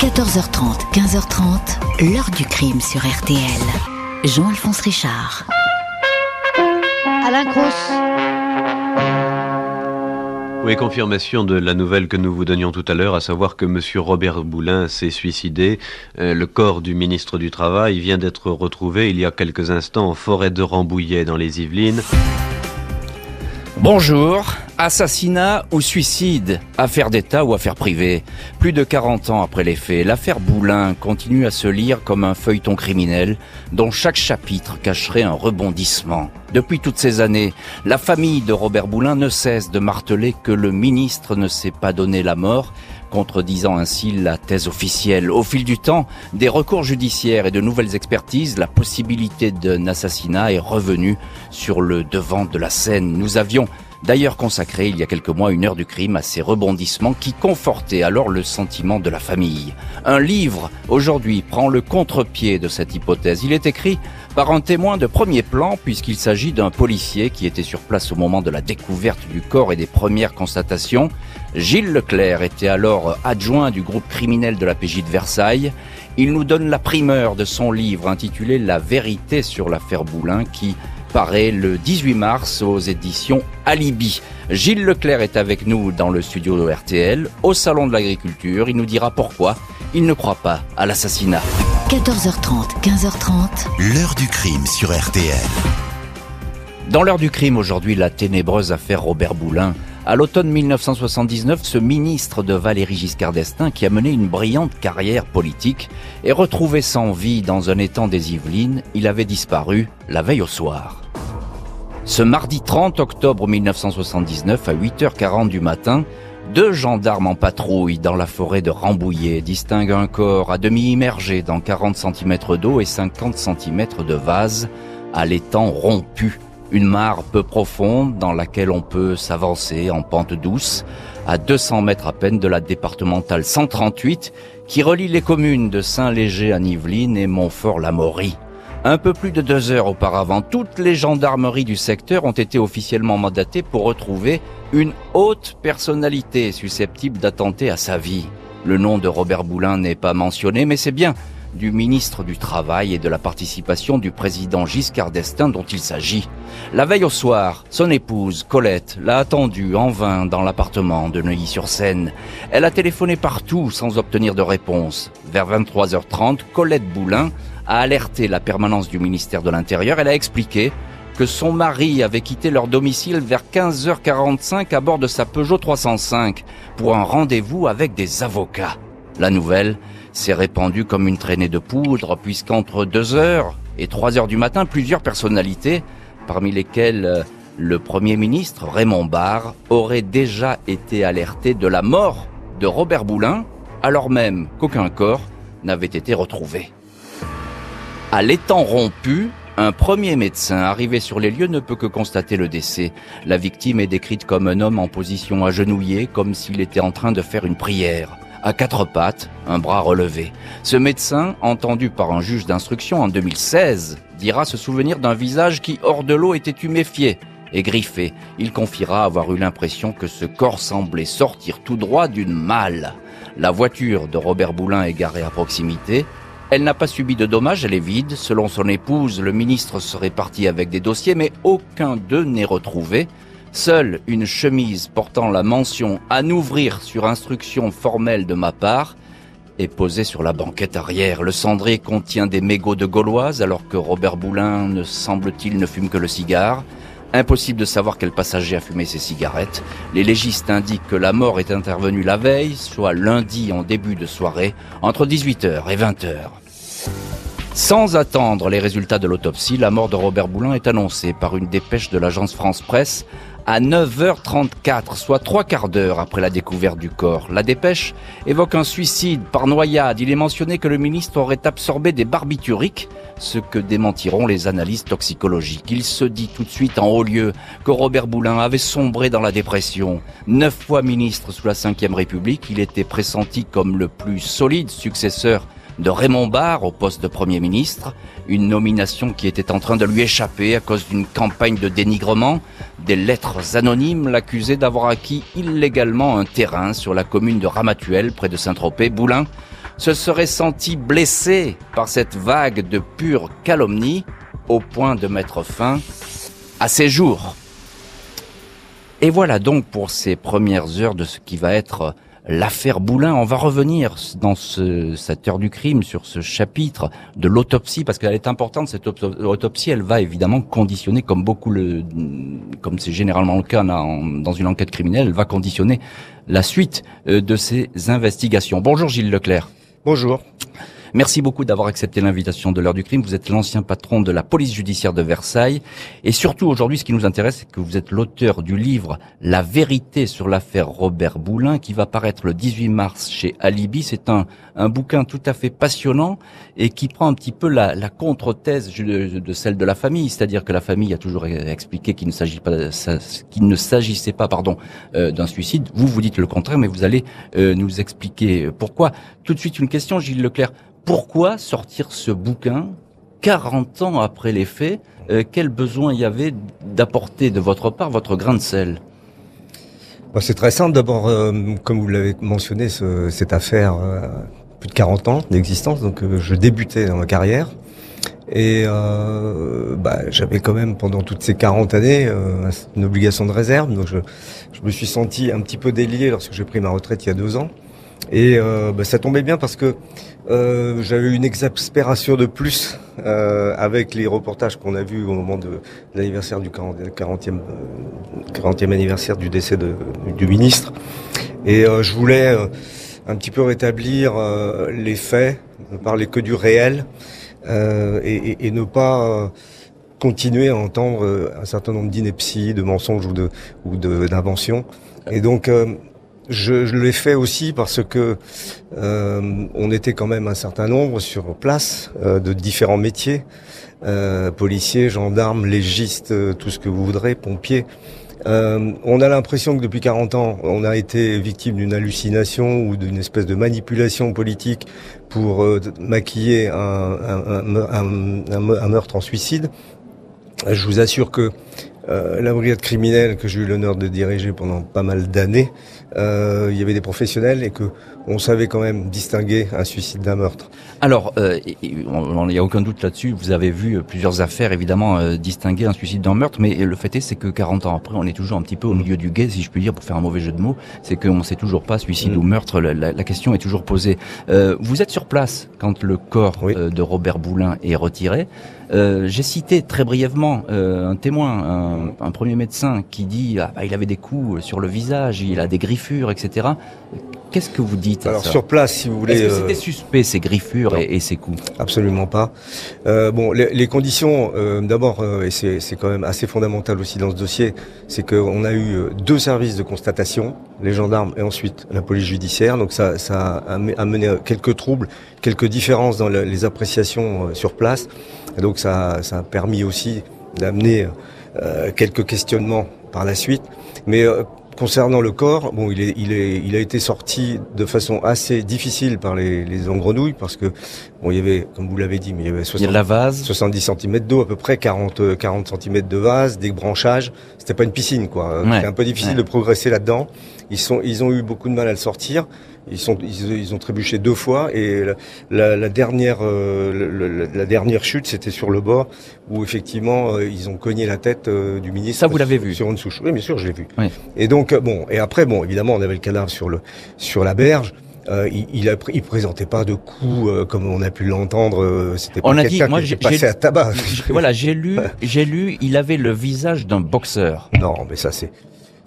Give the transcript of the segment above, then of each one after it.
14h30, 15h30, l'heure du crime sur RTL. Jean-Alphonse Richard. Alain Cross. Oui, confirmation de la nouvelle que nous vous donnions tout à l'heure, à savoir que M. Robert Boulin s'est suicidé. Euh, le corps du ministre du Travail vient d'être retrouvé il y a quelques instants en forêt de Rambouillet dans les Yvelines. Bonjour, assassinat ou suicide, affaire d'État ou affaire privée. Plus de 40 ans après les faits, l'affaire Boulin continue à se lire comme un feuilleton criminel dont chaque chapitre cacherait un rebondissement. Depuis toutes ces années, la famille de Robert Boulin ne cesse de marteler que le ministre ne s'est pas donné la mort contredisant ainsi la thèse officielle. Au fil du temps, des recours judiciaires et de nouvelles expertises, la possibilité d'un assassinat est revenue sur le devant de la scène. Nous avions d'ailleurs consacré il y a quelques mois une heure du crime à ces rebondissements qui confortaient alors le sentiment de la famille. Un livre, aujourd'hui, prend le contre-pied de cette hypothèse. Il est écrit par un témoin de premier plan puisqu'il s'agit d'un policier qui était sur place au moment de la découverte du corps et des premières constatations. Gilles Leclerc était alors adjoint du groupe criminel de la PJ de Versailles. Il nous donne la primeur de son livre intitulé La vérité sur l'affaire Boulin qui paraît le 18 mars aux éditions Alibi. Gilles Leclerc est avec nous dans le studio de RTL, au Salon de l'Agriculture. Il nous dira pourquoi il ne croit pas à l'assassinat. 14h30, 15h30. L'heure du crime sur RTL. Dans l'heure du crime aujourd'hui, la ténébreuse affaire Robert Boulin. À l'automne 1979, ce ministre de Valéry Giscard d'Estaing, qui a mené une brillante carrière politique, est retrouvé sans vie dans un étang des Yvelines. Il avait disparu la veille au soir. Ce mardi 30 octobre 1979, à 8h40 du matin, deux gendarmes en patrouille dans la forêt de Rambouillet distinguent un corps à demi immergé dans 40 cm d'eau et 50 cm de vase à l'étang rompu une mare peu profonde dans laquelle on peut s'avancer en pente douce à 200 mètres à peine de la départementale 138 qui relie les communes de Saint-Léger à Yvelines et Montfort-la-Maurie. Un peu plus de deux heures auparavant, toutes les gendarmeries du secteur ont été officiellement mandatées pour retrouver une haute personnalité susceptible d'attenter à sa vie. Le nom de Robert Boulin n'est pas mentionné, mais c'est bien du ministre du Travail et de la participation du président Giscard d'Estaing dont il s'agit. La veille au soir, son épouse, Colette, l'a attendu en vain dans l'appartement de Neuilly-sur-Seine. Elle a téléphoné partout sans obtenir de réponse. Vers 23h30, Colette Boulin a alerté la permanence du ministère de l'Intérieur. Elle a expliqué que son mari avait quitté leur domicile vers 15h45 à bord de sa Peugeot 305 pour un rendez-vous avec des avocats. La nouvelle s'est répandu comme une traînée de poudre, puisqu'entre 2 heures et 3 heures du matin, plusieurs personnalités, parmi lesquelles euh, le Premier ministre Raymond Barre, auraient déjà été alertés de la mort de Robert Boulin, alors même qu'aucun corps n'avait été retrouvé. À l'étang rompu, un premier médecin arrivé sur les lieux ne peut que constater le décès. La victime est décrite comme un homme en position agenouillée, comme s'il était en train de faire une prière à quatre pattes, un bras relevé. Ce médecin, entendu par un juge d'instruction en 2016, dira se souvenir d'un visage qui, hors de l'eau, était huméfié et griffé. Il confiera avoir eu l'impression que ce corps semblait sortir tout droit d'une malle. La voiture de Robert Boulin est garée à proximité. Elle n'a pas subi de dommages, elle est vide. Selon son épouse, le ministre serait parti avec des dossiers, mais aucun d'eux n'est retrouvé. Seule une chemise portant la mention à n'ouvrir sur instruction formelle de ma part est posée sur la banquette arrière. Le cendrier contient des mégots de gauloise alors que Robert Boulin ne semble-t-il ne fume que le cigare. Impossible de savoir quel passager a fumé ses cigarettes. Les légistes indiquent que la mort est intervenue la veille, soit lundi en début de soirée, entre 18h et 20h. Sans attendre les résultats de l'autopsie, la mort de Robert Boulin est annoncée par une dépêche de l'agence France Presse à 9h34, soit trois quarts d'heure après la découverte du corps. La dépêche évoque un suicide par noyade. Il est mentionné que le ministre aurait absorbé des barbituriques, ce que démentiront les analyses toxicologiques. Il se dit tout de suite en haut lieu que Robert Boulin avait sombré dans la dépression. Neuf fois ministre sous la Ve République, il était pressenti comme le plus solide successeur de Raymond Barre au poste de Premier ministre, une nomination qui était en train de lui échapper à cause d'une campagne de dénigrement. Des lettres anonymes l'accusaient d'avoir acquis illégalement un terrain sur la commune de Ramatuel, près de Saint-Tropez. Boulin se serait senti blessé par cette vague de pure calomnie au point de mettre fin à ses jours. Et voilà donc pour ces premières heures de ce qui va être l'affaire Boulin. On va revenir dans ce, cette heure du crime sur ce chapitre de l'autopsie parce qu'elle est importante. Cette autopsie, elle va évidemment conditionner, comme beaucoup le, comme c'est généralement le cas dans une enquête criminelle, elle va conditionner la suite euh, de ces investigations. Bonjour Gilles Leclerc. Bonjour. Merci beaucoup d'avoir accepté l'invitation de l'heure du crime. Vous êtes l'ancien patron de la police judiciaire de Versailles. Et surtout, aujourd'hui, ce qui nous intéresse, c'est que vous êtes l'auteur du livre La vérité sur l'affaire Robert Boulin, qui va paraître le 18 mars chez Alibi. C'est un, un bouquin tout à fait passionnant et qui prend un petit peu la, la contre-thèse de, celle de la famille. C'est-à-dire que la famille a toujours expliqué qu'il ne s'agit pas, qu'il ne s'agissait pas, pardon, euh, d'un suicide. Vous, vous dites le contraire, mais vous allez euh, nous expliquer pourquoi. Tout de suite, une question, Gilles Leclerc pourquoi sortir ce bouquin 40 ans après les faits? Euh, Quel besoin y avait d'apporter de votre part votre grain de sel? Bah, C'est très simple. D'abord, euh, comme vous l'avez mentionné, cette affaire, euh, plus de 40 ans d'existence, donc je débutais dans ma carrière. Et bah, j'avais quand même pendant toutes ces 40 années une obligation de réserve. Donc je, je, me suis senti un petit peu délié lorsque j'ai pris ma retraite il y a deux ans. Et bah, ça tombait bien parce que euh, J'avais une exaspération de plus euh, avec les reportages qu'on a vus au moment de, l'anniversaire du 40, e 40e, anniversaire du décès du ministre. Et euh, je voulais euh, un petit peu rétablir euh, les faits, ne parler que du réel et, et, ne pas continuer à entendre un certain nombre d'inepties, de mensonges ou de d'inventions. Et donc je, je l'ai fait aussi parce que euh, on était quand même un certain nombre sur place euh, de différents métiers, euh, policiers, gendarmes, légistes, euh, tout ce que vous voudrez, pompiers. Euh, on a l'impression que depuis 40 ans, on a été victime d'une hallucination ou d'une espèce de manipulation politique pour maquiller un, un, un, un, meurtre en suicide. Je vous assure que euh, la brigade criminelle que j'ai eu l'honneur de diriger pendant pas mal d'années, euh, il y avait des professionnels et que on savait quand même distinguer un suicide d'un meurtre. Alors, euh, il n'y a aucun doute là-dessus. Vous avez vu plusieurs affaires, évidemment, euh, distinguer un suicide d'un meurtre, mais le fait est, c'est que 40 ans après, on est toujours un petit peu au milieu du guet, si je puis dire, pour faire un mauvais jeu de mots. C'est qu'on ne sait toujours pas suicide mm. ou meurtre. La, question est toujours posée. Euh, vous êtes sur place quand le corps de Robert Boulin est retiré. J'ai cité très brièvement un témoin, un, premier médecin, qui dit ah, bah, il avait des coups sur le visage, il a des griffures, etc. Qu'est-ce que vous dites Alors sur place, si vous voulez. Est-ce que c'était euh, suspect ces griffures et, ces coups Absolument pas. Euh, bon, les, les conditions, euh, d'abord, euh, et c'est quand même assez fondamental aussi dans ce dossier, c'est qu'on a eu euh, deux services de constatation, les gendarmes et ensuite la police judiciaire. Donc ça, a amené quelques troubles, quelques différences dans les appréciations sur place. Donc ça, ça a permis aussi d'amener quelques questionnements par la suite. Mais Concernant le corps, bon, il, est, il, est, il a été sorti de façon assez difficile par les, les engrenouilles parce que bon, il y avait, comme vous l'avez dit, mais il y avait 70, la vase. 70 cm d'eau à peu près, 40, 40 cm de vase, des branchages. C'était pas une piscine, quoi. C'était un peu difficile de progresser là-dedans. Ils sont, ils ont eu beaucoup de mal à le sortir. Ils sont, ils, ont trébuché deux fois et la, la, dernière, euh, la, dernière chute, c'était sur le bord où effectivement euh, ils ont cogné la tête euh, du ministre. Ça, vous l'avez vu Sur une souche. Oui, bien sûr, je l'ai vu. Et donc bon, et après bon, évidemment, on avait le cadavre sur le sur la berge. Euh, il, il, a, il présentait pas de coups comme on a pu l'entendre. C'était pas quelqu'un qui passé à tabac. Voilà, j'ai lu, j'ai lu, il avait le visage d'un boxeur. Non, mais ça c'est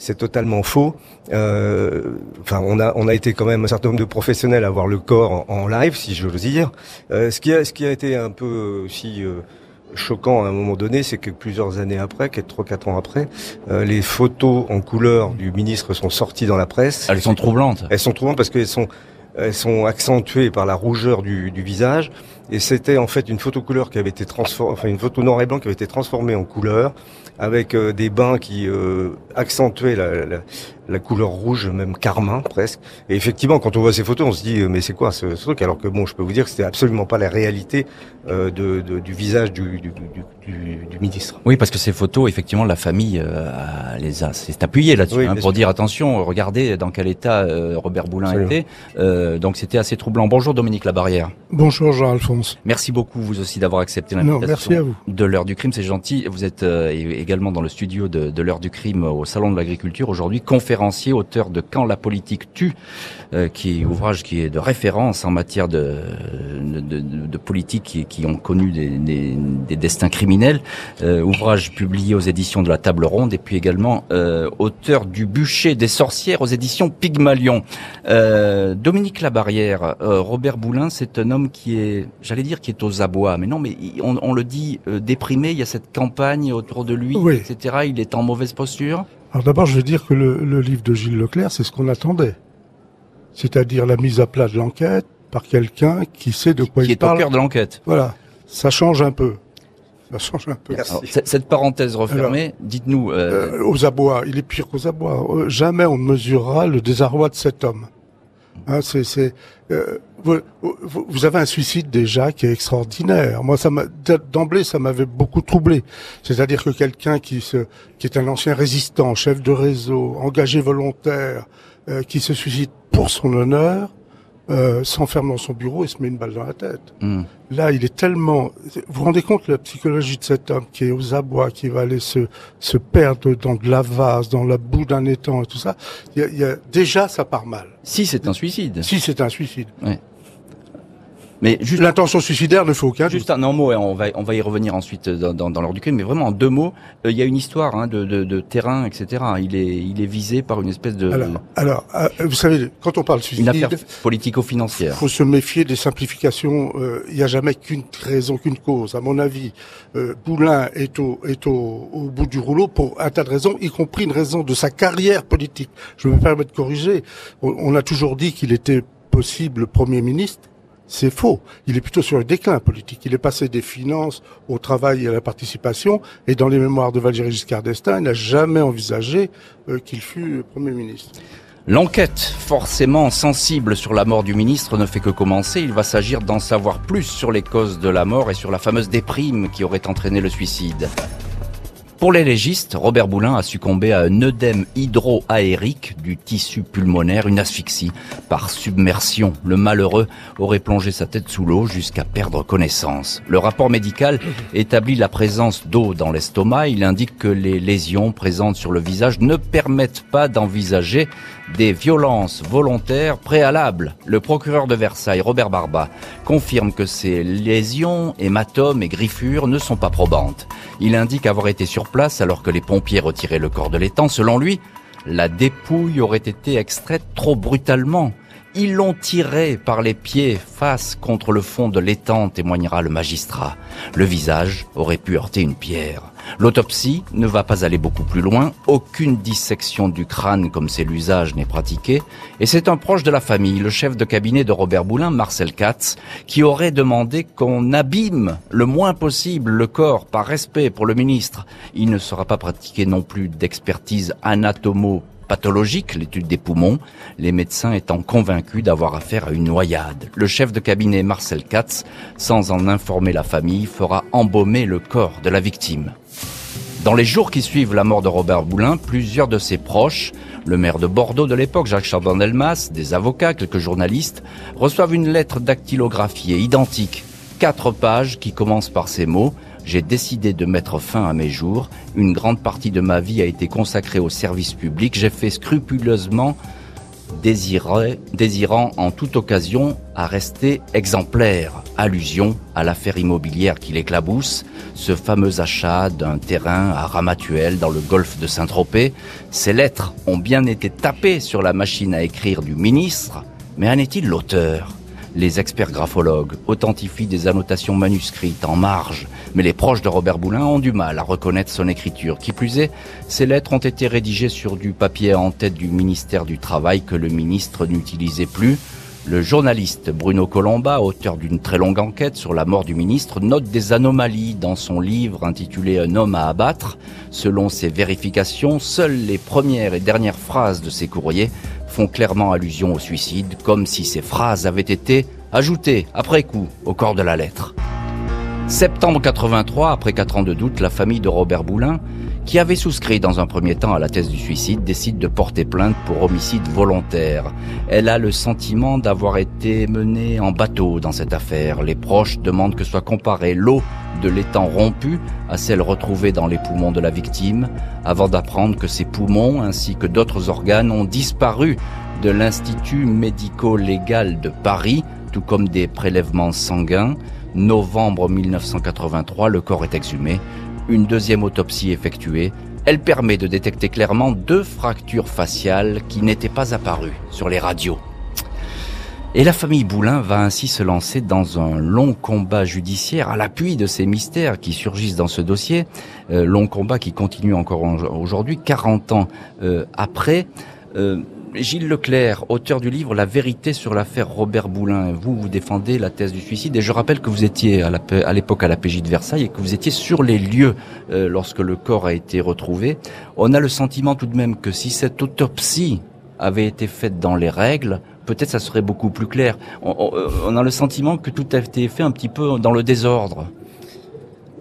c'est totalement faux. Euh, enfin, on a on a été quand même un certain nombre de professionnels à voir le corps en, live, si j'ose dire. Euh, ce qui a ce qui a été un peu aussi euh, choquant à un moment donné, c'est que plusieurs années après, quatre trois quatre ans après, les photos en couleur du ministre sont sorties dans la presse. Elles sont troublantes. Elles sont troublantes parce qu'elles sont elles sont accentuées par la rougeur du, du visage. Et c'était en fait une photo couleur qui avait été transformée, enfin une photo noir et blanc qui avait été transformée en couleur avec euh, des bains qui euh, accentuaient la, la, la, couleur rouge, même carmin presque. Et effectivement, quand on voit ces photos, on se dit euh, mais c'est quoi ce, truc? Alors que bon, je peux vous dire que c'était absolument pas la réalité de, de, du visage du, du, du, du, ministre. Oui, parce que ces photos, effectivement, la famille les a s'est appuyée là-dessus hein, pour dire attention, regardez dans quel état Robert Boulin était. Euh, donc c'était assez troublant. Bonjour Dominique Labarrière. Bonjour Jean-Alphonse. Merci beaucoup vous aussi d'avoir accepté Non, merci à vous. de l'heure du crime, c'est gentil. Vous êtes euh, également dans le studio de, de l'heure du crime au Salon de l'Agriculture aujourd'hui, conférencier, auteur de Quand la politique tue, euh, qui est ouvrage qui est de référence en matière de, de, de, de politique qui, qui, ont connu des, des, des destins criminels. Euh, ouvrage publié aux éditions de la Table Ronde et puis également euh, auteur du Bûcher des sorcières aux éditions Pygmalion. Euh, Dominique Labarrière, Robert Boulin, c'est un homme qui est, j'allais dire, qui est aux abois, mais non, mais on, on le dit déprimé. Il y a cette campagne autour de lui, Oui. etc. Il est en mauvaise posture. Alors d'abord, je veux dire que le, le livre de Gilles Leclerc, c'est ce qu'on attendait. C'est-à-dire la mise à plat de l'enquête par quelqu'un qui sait de quoi qui il est au parle. cœur de l'enquête. Voilà. Ça change un peu. Ça change un peu. Alors, cette parenthèse refermée, dites-nous, euh, Euh, aux abois, il est pire qu'aux abois. Euh, jamais on ne mesurera le désarroi de cet homme. Hein, c'est, euh, vous, vous- vous avez un suicide déjà qui est extraordinaire. Moi, ça m'a, d'emblée, ça m'avait beaucoup troublé. C'est-à-dire que quelqu'un qui se, qui est un ancien résistant, chef de réseau, engagé volontaire, euh, qui se suicide pour son honneur, euh, s'enferme dans son bureau et se met une balle dans la tête. hmm. Là, il est tellement. Vous vous rendez compte de la psychologie de cet homme qui est aux abois, qui va aller se, se perdre dans de la vase, dans la boue d'un étang et tout ça. Il y a, il y a- déjà, ça part mal. si c'est un suicide. Si c'est un suicide. Mais juste, L'intention suicidaire ne fait aucun juste un, un mot, et on va, on va y revenir ensuite dans, dans, dans l'ordre du crime, mais vraiment en deux mots, euh, il y a une histoire hein, de, de, de terrain, etc. Il est, il est visé par une espèce de... Alors, alors euh, vous savez, quand on parle de une affaire suicide, politico-financière. faut se méfier des simplifications. Euh, Il n'y a jamais qu'une raison, qu'une cause. À mon avis, euh, Boulin est, au, est au, au bout du rouleau pour un tas de raisons, y compris une raison de sa carrière politique. Je me permets de corriger. On, on a toujours dit qu'il était possible Premier ministre. C'est faux. Il est plutôt sur le déclin politique. Il est passé des finances au travail et à la participation. Et dans les mémoires de Valéry Giscard d'Estaing, il n'a jamais envisagé euh, qu'il fût Premier ministre. L'enquête, forcément sensible sur la mort du ministre, ne fait que commencer. Il va s'agir d'en savoir plus sur les causes de la mort et sur la fameuse déprime qui aurait entraîné le suicide. Pour les légistes, Robert Boulin a succombé à un œdème hydroaérique du tissu pulmonaire, une asphyxie par submersion. Le malheureux aurait plongé sa tête sous l'eau jusqu'à perdre connaissance. Le rapport médical établit la présence d'eau dans l'estomac. Il indique que les lésions présentes sur le visage ne permettent pas d'envisager des violences volontaires préalables. Le procureur de Versailles, Robert Barba, confirme que ces lésions, hématomes et griffures ne sont pas probantes. Il indique avoir été sur place alors que les pompiers retiraient le corps de l'étang. Selon lui, la dépouille aurait été extraite trop brutalement. Ils l'ont tiré par les pieds face contre le fond de l'étang, témoignera le magistrat. Le visage aurait pu heurter une pierre. L'autopsie ne va pas aller beaucoup plus loin. Aucune dissection du crâne comme c'est l'usage n'est pratiquée. Et c'est un proche de la famille, le chef de cabinet de Robert Boulin, Marcel Katz, qui aurait demandé qu'on abîme le moins possible le corps par respect pour le ministre. Il ne sera pas pratiqué non plus d'expertise anatomo pathologique, l'étude des poumons, les médecins étant convaincus d'avoir affaire à une noyade. Le chef de cabinet Marcel Katz, sans en informer la famille, fera embaumer le corps de la victime. Dans les jours qui suivent la mort de Robert Boulin, plusieurs de ses proches, le maire de Bordeaux de l'époque, Jacques Chaban-Delmas, des avocats, quelques journalistes, reçoivent une lettre dactylographiée identique. Quatre pages qui commencent par ces mots j'ai décidé de mettre fin à mes jours. Une grande partie de ma vie a été consacrée au service public. J'ai fait scrupuleusement désirant en toute occasion à rester exemplaire. Allusion à l'affaire immobilière qui l'éclabousse, ce fameux achat d'un terrain à Ramatuel dans le golfe de Saint-Tropez. Ces lettres ont bien été tapées sur la machine à écrire du ministre, mais en est-il l'auteur? Les experts graphologues authentifient des annotations manuscrites en marge, mais les proches de Robert Boulin ont du mal à reconnaître son écriture. Qui plus est, ces lettres ont été rédigées sur du papier en tête du ministère du Travail que le ministre n'utilisait plus. Le journaliste Bruno Colomba, auteur d'une très longue enquête sur la mort du ministre, note des anomalies dans son livre intitulé Un homme à abattre. Selon ses vérifications, seules les premières et dernières phrases de ses courriers font clairement allusion au suicide, comme si ces phrases avaient été ajoutées après coup au corps de la lettre. Septembre 83, après quatre ans de doute, la famille de Robert Boulin, qui avait souscrit dans un premier temps à la thèse du suicide, décide de porter plainte pour homicide volontaire. Elle a le sentiment d'avoir été menée en bateau dans cette affaire. Les proches demandent que soit comparée l'eau de l'étang rompu à celle retrouvée dans les poumons de la victime, avant d'apprendre que ses poumons ainsi que d'autres organes ont disparu de l'Institut médico-légal de Paris, tout comme des prélèvements sanguins. Novembre 1983, le corps est exhumé. Une deuxième autopsie effectuée. Elle permet de détecter clairement deux fractures faciales qui n'étaient pas apparues sur les radios. Et la famille Boulin va ainsi se lancer dans un long combat judiciaire à l'appui de ces mystères qui surgissent dans ce dossier. Euh, long combat qui continue encore aujourd'hui, 40 ans euh, après. Euh, Gilles Leclerc, auteur du livre La vérité sur l'affaire Robert Boulin. Vous, vous défendez la thèse du suicide et je rappelle que vous étiez à l'époque à, la PJ de Versailles et que vous étiez sur les lieux euh, lorsque le corps a été retrouvé. On a le sentiment tout de même que si cette autopsie avait été faite dans les règles, peut-être ça serait beaucoup plus clair. on a le sentiment que tout a été fait un petit peu dans le désordre.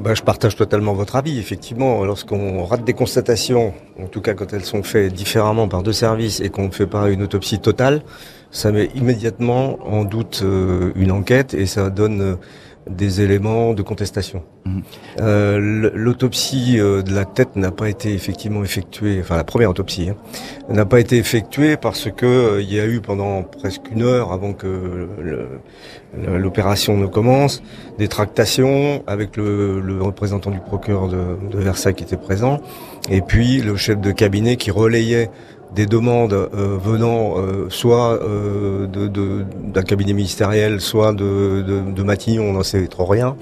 Bah, je partage totalement votre avis. Effectivement, lorsqu'on rate des constatations, en tout cas quand elles sont faites différemment par deux services et qu'on ne fait pas une autopsie totale, ça met immédiatement en doute euh, une enquête et ça donne euh, des éléments de contestation. Mmh. Euh, L'autopsie euh, de la tête n'a pas été effectivement effectuée, enfin la première autopsie hein, n'a pas été effectuée parce que euh, il y a eu pendant presque une heure avant que l'opération ne commence des tractations avec le, le représentant du procureur de, de Versailles qui était présent et puis le chef de cabinet qui relayait des demandes euh, venant euh, soit euh, d'un cabinet ministériel, soit de, de, de Matignon, on n'en sait trop rien.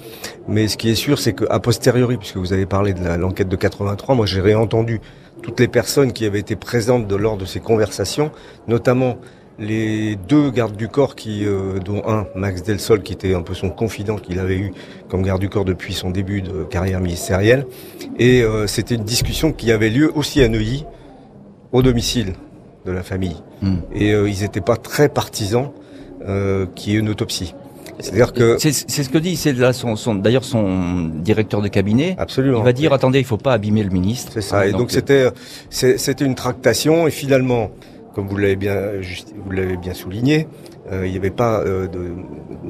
Mais ce qui est sûr, c'est qu'à posteriori, puisque vous avez parlé de l'enquête de 83, moi j'ai réentendu toutes les personnes qui avaient été présentes de, lors de ces conversations, notamment les deux gardes du corps qui, dont un, Max Delsol, qui était un peu son confident qu'il avait eu comme garde du corps depuis son début de carrière ministérielle. Et c'était une discussion qui avait lieu aussi à Neuilly, au domicile de la famille. Hmm. Et euh, ils n'étaient pas très partisans euh, qu'il y ait une autopsie. C'est-à-dire que c'est ce que dit, c'est là son, son d'ailleurs son directeur de cabinet. Absolument. Il va dire attendez, il faut pas abîmer le ministre. C'est ça. et donc c'était c'était une tractation et finalement, comme vous l'avez bien vous l'avez bien souligné, euh, il n'y avait pas euh, de,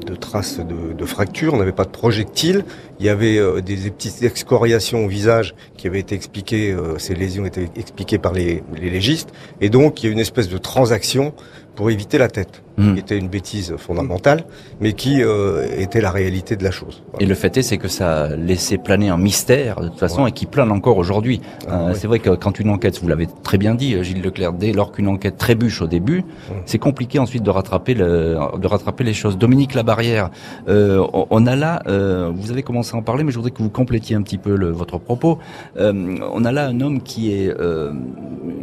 de, traces de, de fractures, on n'avait pas de projectiles. Il y avait euh, des petites excoriations au visage qui avaient été expliquées, ces lésions étaient expliquées par les, les légistes. Et donc, il y a une espèce de transaction pour éviter la tête, hmm. qui était une bêtise fondamentale, mais qui était la réalité de la chose. Et le fait est, c'est que ça a laissé planer un mystère, de toute façon, et qui plane encore aujourd'hui. Ah, c'est vrai que quand une enquête, vous l'avez très bien dit, Gilles Leclerc, dès lors qu'une enquête trébuche au début, c'est compliqué ensuite de rattraper, le, de rattraper les choses. Dominique Labarrière, euh, on a là, euh, vous avez commencé à en parler, mais je voudrais que vous complétiez un petit peu le, votre propos. on a là un homme qui est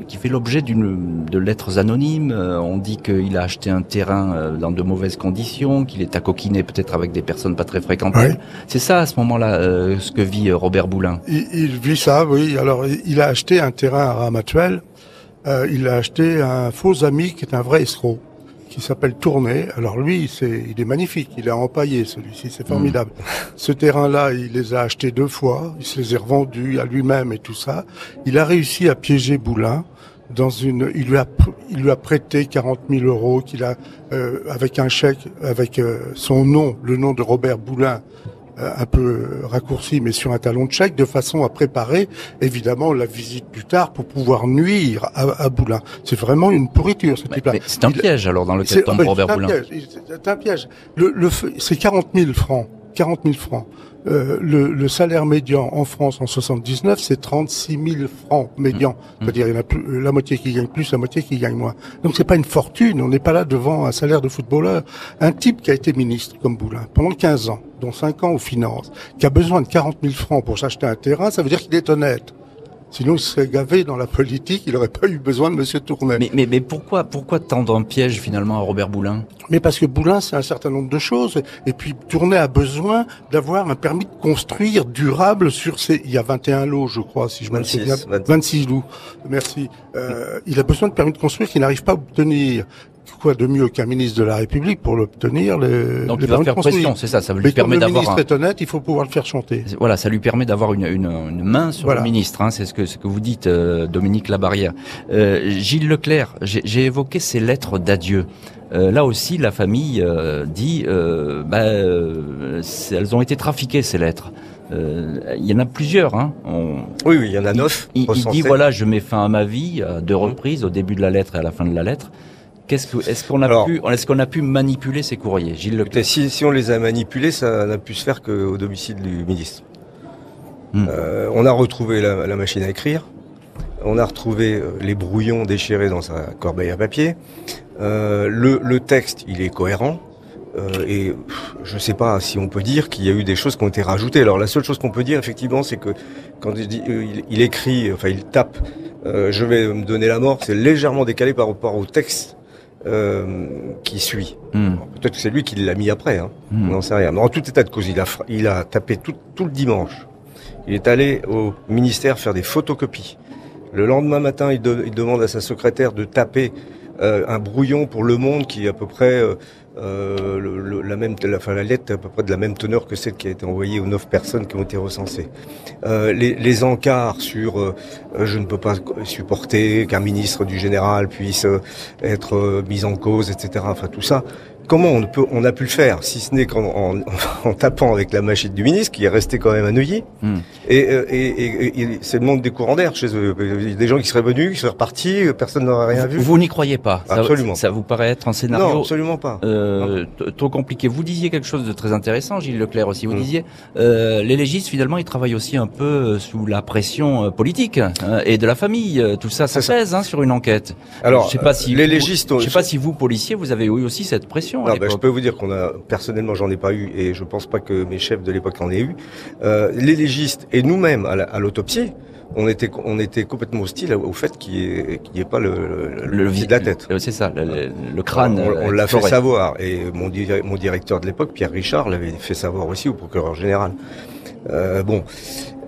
qui fait l'objet d'une de lettres anonymes. on dit qu'il a acheté un terrain euh, dans de mauvaises conditions, qu'il est à coquiner peut-être avec des personnes pas très fréquentes. C'est ça à ce moment-là euh, ce que vit euh, Robert Boulin. Il, vit ça, oui. Alors il a acheté un terrain à Ramatuel. il a acheté un faux ami qui est un vrai escroc qui s'appelle Tournai. Alors lui, c'est, il est magnifique, il est empaillé celui-ci, c'est formidable. Mm. Ce terrain-là, il les a achetés deux fois, il se les a revendus à lui-même et tout ça. Il a réussi à piéger Boulin dans une, il lui a, il lui a prêté 40 000 euros qu'il a euh, avec un chèque avec euh, son nom, le nom de Robert Boulin, un peu raccourci, mais sur un talon de chèque, de façon à préparer évidemment la visite plus tard pour pouvoir nuire à, à Boulin. C'est vraiment une pourriture ce type-là. C'est un piège alors dans lequel tombe Robert Boulin. C'est un piège. Le, le c'est 40 000 francs. 40 000 francs. Euh, le, le, salaire médian en France en 79, c'est 36 000 francs médian. Mmh. C'est-à-dire il y en a plus, la moitié qui gagne plus, la moitié qui gagne moins. Donc c'est pas une fortune. On n'est pas là devant un salaire de footballeur. Un type qui a été ministre comme Boulin pendant 15 ans, dont 5 ans aux finances, qui a besoin de 40 000 francs pour s'acheter un terrain, ça veut dire qu'il est honnête. Sinon, il serait gavé dans la politique, il n'aurait pas eu besoin de Monsieur Tournai. Mais, mais, mais pourquoi, pourquoi tendre un piège finalement à Robert Boulin? Mais parce que Boulin, c'est un certain nombre de choses. Et puis, Tournai a besoin d'avoir un permis de construire durable sur ces... Il y a 21 lots, je crois, si je me souviens. 26 lots. Merci. Euh, il a besoin de permis de construire qu'il n'arrive pas à obtenir quoi de mieux qu'un ministre de la République pour l'obtenir les, Donc les il va faire pression, c'est ça, ça lui Mais permet le d'avoir ministre un... est honnête, il faut pouvoir le faire chanter. Voilà, ça lui permet d'avoir une, une, une main sur Voilà. le ministre. Hein, c'est ce que, ce que vous dites, euh, Dominique Labarrière. Euh, Gilles Leclerc, j'ai évoqué ces lettres d'adieu. Euh, là aussi, la famille euh, dit, euh, bah, euh, elles ont été trafiquées ces lettres. Euh, Il y en a plusieurs. Hein. On- Oui, oui, il y en a neuf. il, il dit voilà, je mets fin à ma vie à deux reprises, au début de la lettre et à la fin de la lettre. Qu'est-ce que, est-ce qu'on a Alors- pu, est-ce qu'on a pu manipuler ces courriers, Gilles Leclerc si, si on les a manipulés, ça n'a pu se faire qu'au domicile du ministre. Hmm. Euh, on a retrouvé la, la machine à écrire. On a retrouvé euh, les brouillons déchirés dans sa corbeille à papier. Euh, le, le texte, il est cohérent. Euh, et je ne sais pas si on peut dire qu'il y a eu des choses qui ont été rajoutées. Alors la seule chose qu'on peut dire effectivement, c'est que quand il, dit- il, il écrit, enfin il tape, je vais me donner la mort, c'est légèrement décalé par rapport au texte euh, qui suit. Hmm, Peut-être que c'est lui qui l'a mis après, hein. hmm. on n'en sait rien. Mais en tout état de cause, il a, fra- il a tapé tout, tout le dimanche. Il est allé au ministère faire des photocopies. Le lendemain matin, il, de- il demande à sa secrétaire de taper euh, un brouillon pour Le Monde qui est à peu près euh, euh, la même, la, enfin, la lettre à peu près de la même teneur que celle qui a été envoyée aux neuf personnes qui ont été recensées. Euh, les, encarts sur euh, je ne peux pas supporter qu'un ministre du général puisse être mis en cause, etc. Enfin tout ça. Comment on, ne peut, on a pu le faire, si ce n'est qu'en en, en tapant avec la machine du ministre, qui est resté quand même à Neuilly. Hmm. Et, et, et- et c'est le monde des courants d'air chez eux. Il y a des gens qui seraient venus, qui seraient repartis, personne n'aurait rien vu. Vous n'y croyez pas Absolument. Ça vous paraît être un scénario Non, absolument pas. euh, trop compliqué. Vous disiez quelque chose de très intéressant, Gilles Leclerc aussi. Vous Mm. disiez, euh, les légistes finalement, ils travaillent aussi un peu euh, sous la pression politique hein, et de la famille. Tout ça, ça pèse hein, sur une enquête. Alors, je sais pas si les vous- légistes, je sais pas si vous policiers, vous avez eu aussi cette pression. À Non, ben, je peux vous dire qu'on a personnellement, j'en ai pas eu, et je pense pas que mes chefs de l'époque en aient eu. Euh, les légistes et nous-mêmes à la- à l'autopsie, on était on était complètement hostile au fait qu'il n'y ait, qu'il y ait pas le, le, le pied de la tête. euh, C'est ça, le, le- le crâne. on, euh, on l'a fait savoir et mon, di- mon directeur de l'époque, Pierre Richard, l'avait fait savoir aussi au procureur général. Euh, bon,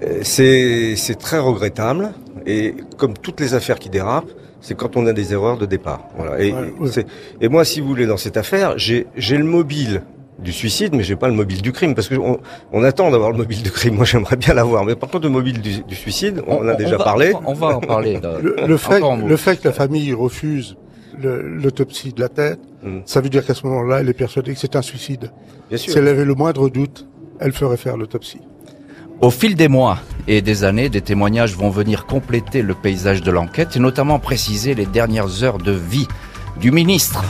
euh, c'est c'est très regrettable et comme toutes les affaires qui dérapent, c'est quand on a des erreurs de départ. Voilà. Et, Ouais, ouais. c'est- et moi, si vous voulez, dans cette affaire, j'ai j'ai le mobile du suicide, mais j'ai pas le mobile du crime parce que on, on attend d'avoir le mobile du crime. Moi, j'aimerais bien l'avoir, mais par contre, le mobile du, du suicide, on, en a déjà va- parlé. On va, en parler. Le, le fait, le fait que la famille refuse l'autopsie de la tête, Mm. ça veut dire qu'à ce moment-là, elle est persuadée que c'est un suicide. Bien sûr. Si elle avait le moindre doute, elle ferait faire l'autopsie. Au fil des mois et des années, des témoignages vont venir compléter le paysage de l'enquête et notamment préciser les dernières heures de vie du ministre.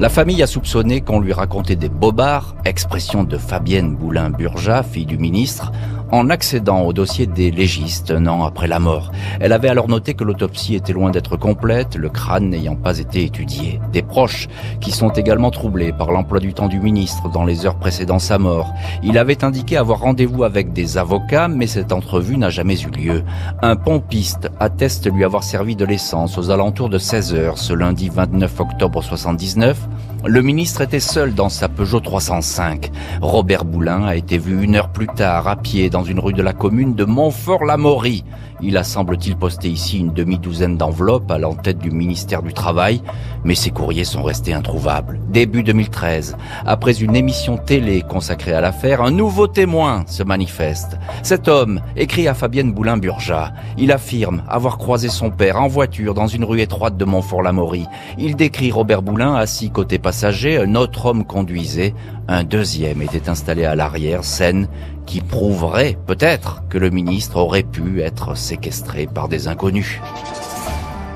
La famille a soupçonné qu'on lui racontait des bobards, expression de Fabienne Boulin-Burja, fille du ministre, en accédant au dossier des légistes un an après la mort. Elle avait alors noté que l'autopsie était loin d'être complète, le crâne n'ayant pas été étudié. Des proches qui sont également troublés par l'emploi du temps du ministre dans les heures précédant sa mort. Il avait indiqué avoir rendez-vous avec des avocats, mais cette entrevue n'a jamais eu lieu. Un pompiste atteste lui avoir servi de l'essence aux alentours de 16 heures ce lundi 29 octobre 79. Le ministre était seul dans sa Peugeot 305. Robert Boulin a été vu une heure plus tard à pied dans une rue de la commune de Montfort-l'Amaury. Il a semble-t-il posté ici une demi-douzaine d'enveloppes à l'entête du ministère du Travail, mais ces courriers sont restés introuvables. Début 2013, après une émission télé consacrée à l'affaire, un nouveau témoin se manifeste. Cet homme écrit à Fabienne Boulin-Burja. Il affirme avoir croisé son père en voiture dans une rue étroite de Montfort-l'Amaury. Il décrit Robert Boulin assis côté passager, un autre homme conduisait, un deuxième était installé à l'arrière, scène qui prouverait peut-être que le ministre aurait pu être séquestré par des inconnus.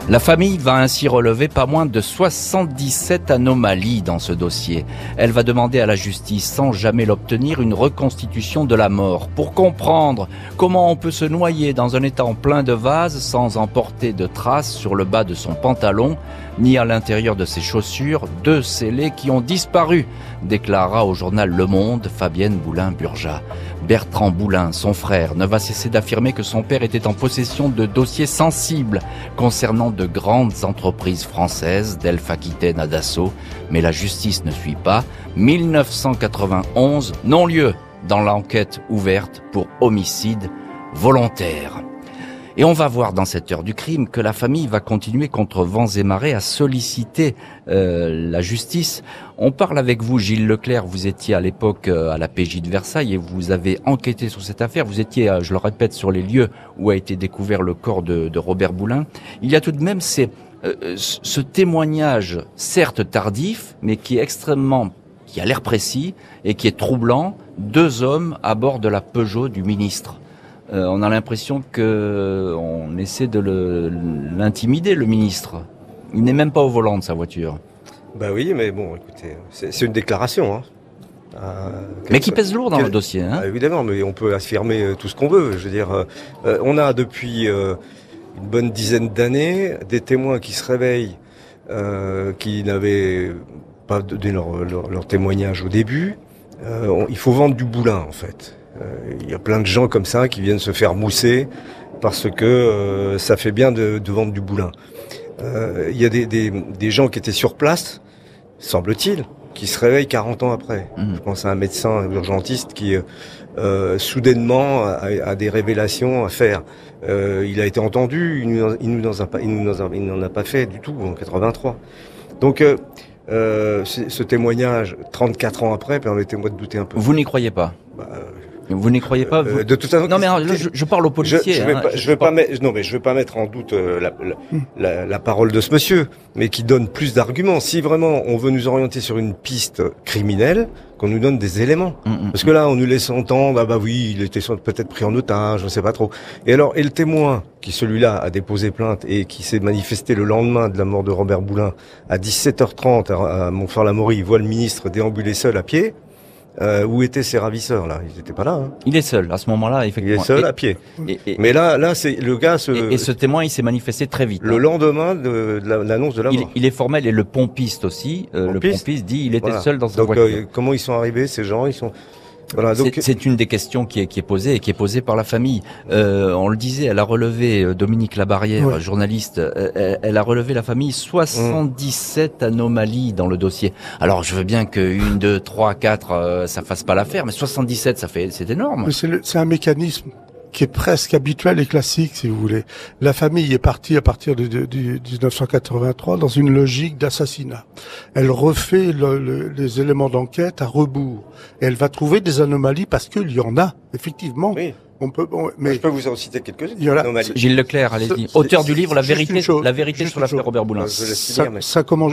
La famille va ainsi relever pas moins de 77 anomalies dans ce dossier. Elle va demander à la justice, sans jamais l'obtenir, une reconstitution de la mort pour comprendre comment on peut se noyer dans un étang plein de vases sans emporter de traces sur le bas de son pantalon, ni à l'intérieur de ses chaussures, deux scellés qui ont disparu, déclara au journal Le Monde Fabienne Boulin-Burja. Bertrand Boulin, son frère, ne va cesser d'affirmer que son père était en possession de dossiers sensibles concernant de grandes entreprises françaises, d'Elf Aquitaine à Dassault, mais la justice ne suit pas. 1991, non-lieu dans l'enquête ouverte pour homicide volontaire. Et on va voir dans cette heure du crime que la famille va continuer contre vents et marées à solliciter euh, la justice. On parle avec vous, Gilles Leclerc. Vous étiez à l'époque euh, à la PJ de Versailles et vous avez enquêté sur cette affaire. Vous étiez, euh, je le répète, sur les lieux où a été découvert le corps de, Robert Boulin. Il y a tout de même ces, ce témoignage, certes tardif, mais qui est extrêmement qui a l'air précis et qui est troublant, deux hommes à bord de la Peugeot du ministre. Euh, on a l'impression que on essaie de l'intimider, le, ministre. Il n'est même pas au volant de sa voiture. Bah oui, mais bon, écoutez, c'est une déclaration. Hein. Euh, mais qui pèse lourd dans le dossier. Hein ah, évidemment, mais on peut affirmer euh, tout ce qu'on veut. Je veux dire, on a depuis une bonne dizaine d'années des témoins qui se réveillent, qui n'avaient pas donné leur, témoignage au début. Euh, il faut vendre du boulin en fait. Euh, il y a plein de gens comme ça qui viennent se faire mousser parce que euh, ça fait bien de, vendre du boulin. Il y a des, gens qui étaient sur place, semble-t-il, qui se réveillent 40 ans après. Mmh. Je pense à un médecin urgentiste qui soudainement a, des révélations à faire. il a été entendu, il, il n'en a pas fait du tout en 83. Donc euh, ce témoignage 34 ans après, permettez-moi de douter un peu. Vous n'y croyez pas? Bah, vous n'y croyez pas euh, De toute façon, non mais je, parle aux policiers. Je, je vais, hein, pas, je vais pas mettre, non mais je vais pas mettre en doute euh, la, la, la, parole de ce monsieur, mais qui donne plus d'arguments. Si vraiment on veut nous orienter sur une piste criminelle, qu'on nous donne des éléments. Mm, mm, Parce que là, on nous laisse entendre, ah bah oui, il était peut-être pris en otage, je ne sais pas trop. Et alors, et le témoin, qui celui-là a déposé plainte et qui s'est manifesté le lendemain de la mort de Robert Boulin, à 17h30 à, Montfort-la-Maurie, il voit le ministre déambuler seul à pied. Euh, où étaient ses ravisseurs là? Ils n'étaient pas là. Hein. Il est seul à ce moment-là, effectivement. Il est seul à pied. Mais là, là, c'est le gars. Se... Et, ce témoin, il s'est manifesté très vite. Le hein. lendemain de, l'annonce de la mort. Il, est formel et le pompiste aussi. Euh, le pompiste dit, il était seul dans sa voiture. Euh, comment ils sont arrivés ces gens? Ils sont c'est une des questions qui est, qui est, posée et qui est posée par la famille. Euh, on le disait, elle a relevé euh, Dominique Labarrière, journaliste, euh, elle, a relevé la famille 77 anomalies dans le dossier. Alors je veux bien que une, deux, trois, quatre, euh, ça fasse pas l'affaire, mais 77, ça fait, c'est énorme. C'est un mécanisme qui est presque habituel et classique, si vous voulez. La famille est partie à partir de, 1983 dans une logique d'assassinat. Elle refait les éléments d'enquête à rebours. Et elle va trouver des anomalies parce qu'il y en a, effectivement. On peut, mais je peux vous en citer quelques-unes. Gilles Leclerc, allez-y. Auteur du livre La vérité, la vérité sur l'affaire Robert Boulin. Ça, ça, commence,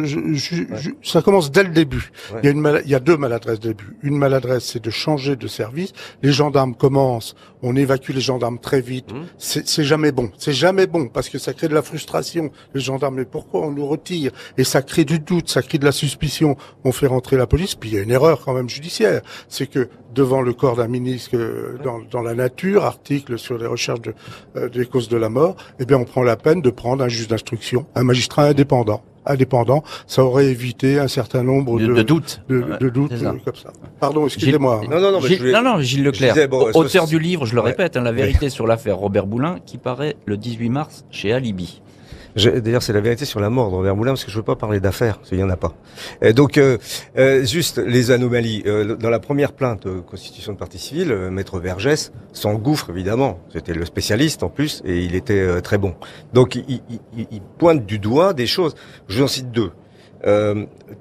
ça commence dès le début. Il, y a une il y a deux maladresses début. Une maladresse, c'est de changer de service. Les gendarmes commencent, on évacue les gendarmes très vite. Mmh. C'est jamais bon. C'est jamais bon parce que ça crée de la frustration. Les gendarmes, mais pourquoi on nous retire? Et ça crée du doute, ça crée de la suspicion. On fait rentrer la police. Puis il y a une erreur quand même judiciaire, c'est que devant le corps d'un ministre euh, dans, dans, la nature, article sur les recherches de, euh, des causes de la mort, eh bien on prend la peine de prendre un juge d'instruction, un magistrat indépendant indépendant, ça aurait évité un certain nombre de, de, doutes, de, doutes euh, comme ça. Pardon, excusez-moi. Non, non, non, Gilles, non, non, Gilles Leclerc, auteur du livre, je le répète, hein, la vérité sur l'affaire Robert Boulin, qui paraît le 18 mars chez Alibi. D'ailleurs, c'est la vérité sur la mort de Robert Moulin, parce que je veux pas parler d'affaires, il y en a pas. Donc, euh, euh, juste les anomalies. Euh, dans la première plainte constitution de partie civile, Maître Vergès s'engouffre évidemment. C'était le spécialiste en plus, et il était très bon. Donc, il, pointe du doigt des choses. Je vous en cite deux.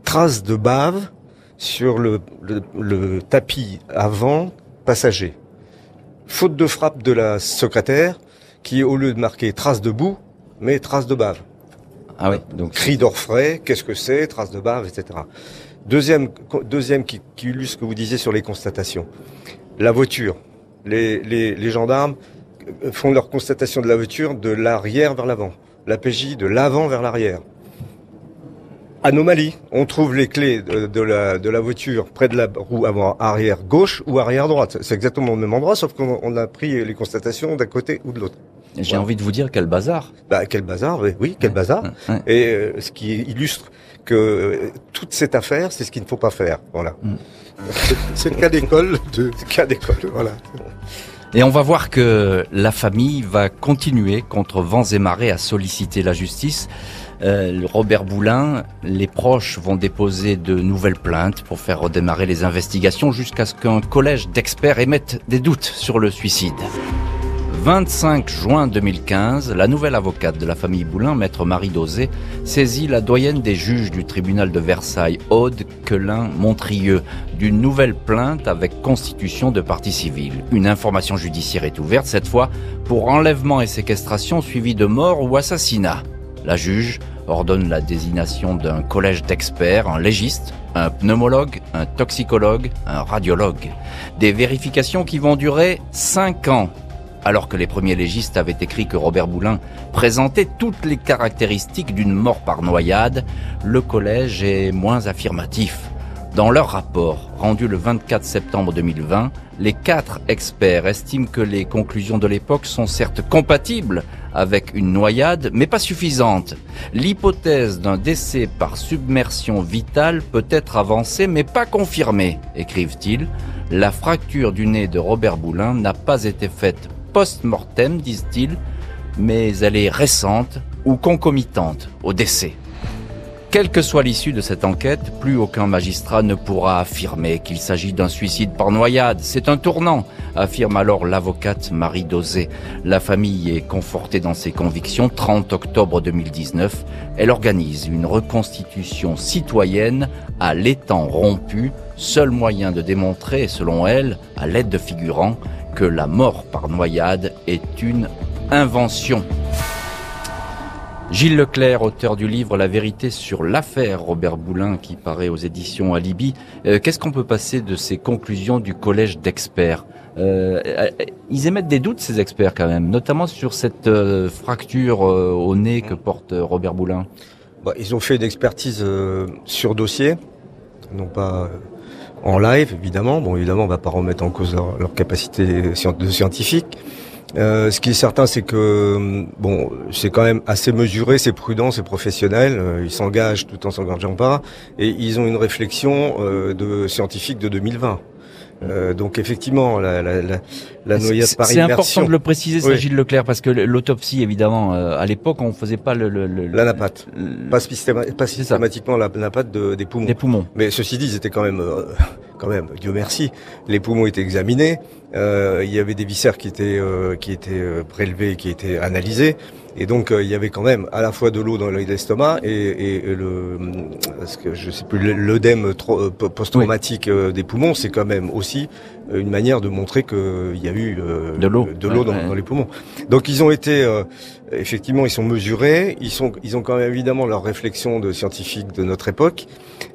traces de bave sur le, le, le tapis avant passager. Faute de frappe de la secrétaire, qui au lieu de marquer traces de boue, mais traces de bave. Ah oui. Donc cri d'orfraie, qu'est-ce que c'est, traces de bave, etc. Deuxième, deuxième qui, qui, illustre ce que vous disiez sur les constatations. La voiture. Les, les, les gendarmes font leur constatation de la voiture de l'arrière vers l'avant. La PJ de l'avant vers l'arrière. Anomalie. On trouve les clés de, de, la, de la voiture près de la roue avant arrière gauche ou arrière droite. C'est exactement au même endroit, sauf qu'on a pris les constatations d'un côté ou de l'autre. J'ai envie de vous dire quel bazar. Bah quel bazar, oui, quel bazar. Et euh, ce qui illustre que euh, toute cette affaire, c'est ce qu'il ne faut pas faire. Voilà. Mm. C'est le cas d'école. De... cas d'école. Voilà. Et on va voir que la famille va continuer contre vents et marées à solliciter la justice. Euh, Robert Boulin, les proches vont déposer de nouvelles plaintes pour faire redémarrer les investigations jusqu'à ce qu'un collège d'experts émette des doutes sur le suicide. 25 juin 2015, la nouvelle avocate de la famille Boulin, maître Marie Dosé, saisit la doyenne des juges du tribunal de Versailles, Aude Quelin Montrieux, d'une nouvelle plainte avec constitution de partie civile. Une information judiciaire est ouverte, cette fois pour enlèvement et séquestration suivi de mort ou assassinat. La juge ordonne la désignation d'un collège d'experts, un légiste, un pneumologue, un toxicologue, un radiologue. Des vérifications qui vont durer 5 ans alors que les premiers légistes avaient écrit que Robert Boulin présentait toutes les caractéristiques d'une mort par noyade, le collège est moins affirmatif. Dans leur rapport, rendu le 24 septembre 2020, les quatre experts estiment que les conclusions de l'époque sont certes compatibles avec une noyade, mais pas suffisantes. L'hypothèse d'un décès par submersion vitale peut être avancée, mais pas confirmée, écrivent-ils. La fracture du nez de Robert Boulin n'a pas été faite post-mortem, disent-ils, mais elle est récente ou concomitante au décès. Quelle que soit l'issue de cette enquête, plus aucun magistrat ne pourra affirmer qu'il s'agit d'un suicide par noyade. C'est un tournant, affirme alors l'avocate Marie Dosé. La famille est confortée dans ses convictions. 30 octobre 2019, elle organise une reconstitution citoyenne à l'étang rompu, seul moyen de démontrer, selon elle, à l'aide de figurants, que la mort par noyade est une invention. Gilles Leclerc, auteur du livre La vérité sur l'affaire Robert Boulin qui paraît aux éditions Alibi, euh, qu'est-ce qu'on peut passer de ces conclusions du collège d'experts? Euh, euh, Ils émettent des doutes ces experts quand même, notamment sur cette fracture au nez que porte Robert Boulin. Bah, ils ont fait une expertise sur dossier, non pas en live évidemment. Bon évidemment on va pas remettre en cause leur, capacité de scientifique. Euh, ce qui est certain, c'est que bon, c'est quand même assez mesuré, c'est prudent, c'est professionnel. Euh, ils s'engagent tout en s'engageant pas, et ils ont une réflexion euh, de scientifique de 2020. Euh, donc effectivement, la, la, la, la noyade par C'est important de le préciser, ça, Gilles Leclerc, parce que l'autopsie, évidemment, euh, à l'époque, on faisait pas le, le, le la napate, pas, pas systématiquement la napate de, des poumons. Des poumons. Mais ceci dit, ils étaient quand même, euh, quand même, Dieu merci, les poumons étaient examinés. Euh, il y avait des viscères qui étaient qui étaient prélevés, qui étaient analysés. Et donc il y avait quand même à la fois de l'eau dans l'estomac et, et, et, le, parce que je sais plus, l'œdème post-traumatique des poumons, c'est quand même aussi une manière de montrer qu'il y a eu euh, de l'eau, de l'eau dans, les poumons. Donc ils ont été, euh, effectivement, ils sont mesurés. Ils sont, ils ont quand même évidemment leur réflexion de scientifiques de notre époque.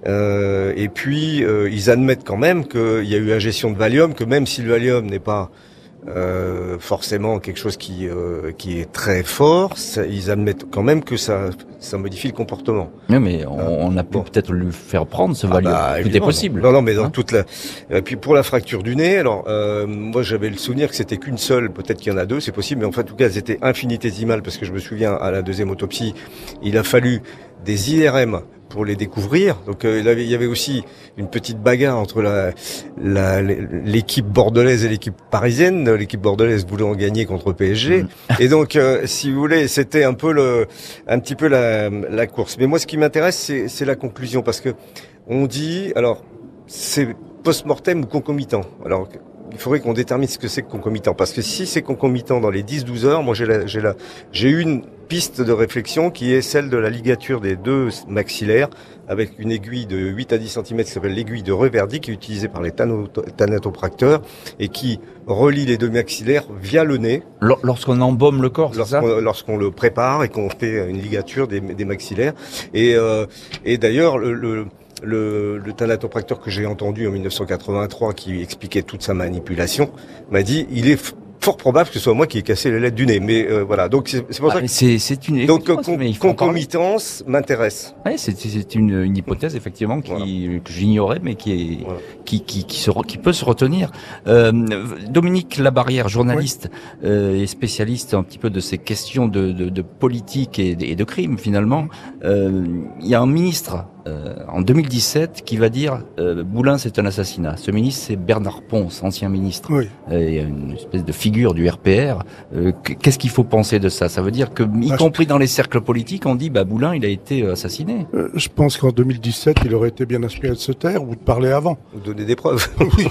Euh, et puis ils admettent quand même qu'il y a eu ingestion de Valium, que même si le Valium n'est pas euh, forcément quelque chose qui euh, qui est très fort. Ça, ils admettent quand même que ça ça modifie le comportement. Oui, mais on, on a pu peut-être lui faire prendre ce ah Valium. Bah, Tout est possible. Non, non, mais dans hein toute la. Et puis pour la fracture du nez, alors euh, moi j'avais le souvenir que c'était qu'une seule. Peut-être qu'il y en a deux, c'est possible, mais en fait, en tout cas, elles étaient infinitésimales parce que je me souviens à la deuxième autopsie, il a fallu des IRM pour les découvrir. Donc euh, il y avait aussi une petite bagarre entre la, l'équipe bordelaise et l'équipe parisienne. L'équipe bordelaise voulait en gagner contre PSG. Mm. Et donc, euh, si vous voulez, c'était un peu le, un petit peu la, la course. Mais moi, ce qui m'intéresse, c'est la conclusion, parce que on dit, alors, c'est post-mortem ou concomitant. Alors, il faudrait qu'on détermine ce que c'est que concomitant. Parce que si c'est concomitant dans les 10-12 heures, moi j'ai j'ai j'ai une piste de réflexion qui est celle de la ligature des deux maxillaires avec une aiguille de 8 à 10 cm qui s'appelle l'aiguille de Reverdy qui est utilisée par les thanatopracteurs et qui relie les deux maxillaires via le nez. Lorsqu'on embaume le corps, Lorsqu'on le prépare et qu'on fait une ligature des, des maxillaires. Et, euh, et d'ailleurs, le, le le, le thanatopracteur que j'ai entendu en 1983 qui expliquait toute sa manipulation m'a dit il est fort probable que ce soit moi qui ai cassé les lettres du nez. Mais euh, voilà, donc c'est pour ça ah, que c'est une donc concomitance m'intéresse. Oui, c'est une, une, hypothèse effectivement qui que j'ignorais, mais qui est qui qui qui, se, qui peut se retenir. Euh, Dominique Labarrière, journaliste euh, et spécialiste un petit peu de ces questions de, de, de politique et de, et de crime finalement. Euh, il y a un ministre euh, en 2017 qui va dire euh, Boulin c'est un assassinat. Ce ministre c'est Bernard Ponce, ancien ministre, Oui. et une espèce de figure du RPR. Euh, Qu'est-ce qu'il faut penser de ça? Ça veut dire que, y Ah, je- compris dans les cercles politiques, on dit bah Boulin il a été euh, assassiné. Euh, je pense qu'en 2017, il aurait été bien inspiré de se taire ou de parler avant. Vous donnez des preuves. Oui,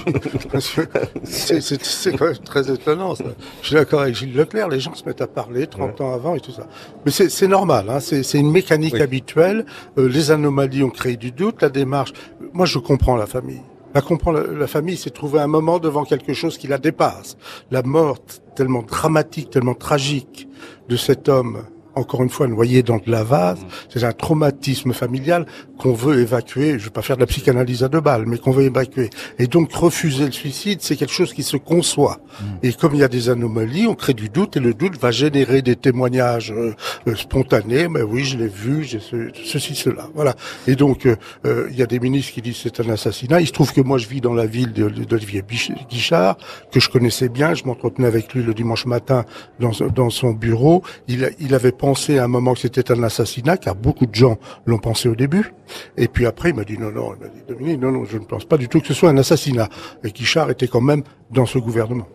parce que c'est- quand même très étonnant. Ça. Je suis d'accord avec Gilles Leclerc, les gens se mettent à parler 30 ans avant et tout ça. Mais c'est normal, hein, c'est c'est une mécanique Oui. habituelle. Euh, les anomalies ont créé du doute, la démarche. Moi, je comprends la famille. La, comprend, la, la famille s'est trouvée un moment devant quelque chose qui la dépasse. La mort tellement dramatique, tellement tragique de cet homme, encore une fois noyé dans de la vase, c'est un traumatisme familial qu'on veut évacuer. Je vais pas faire de la psychanalyse à deux balles, mais qu'on veut évacuer. Et donc refuser le suicide, c'est quelque chose qui se conçoit. Et comme il y a des anomalies, on crée du doute et le doute va générer des témoignages euh, euh, spontanés. Mais oui, je l'ai vu, j'ai ce, ceci, cela. Voilà. Et donc euh, euh, il y a des ministres qui disent c'est un assassinat. Il se trouve que moi je vis dans la ville d'Olivier Guichard, que je connaissais bien. Je m'entretenais avec lui le dimanche matin dans, dans son bureau. Il, il avait pensé à un moment que c'était un assassinat, car beaucoup de gens l'ont pensé au début. Et puis après, il m'a dit non, non, il m'a dit Dominique, non, non, je ne pense pas du tout que ce soit un assassinat. Et Guichard était quand même dans ce gouvernement.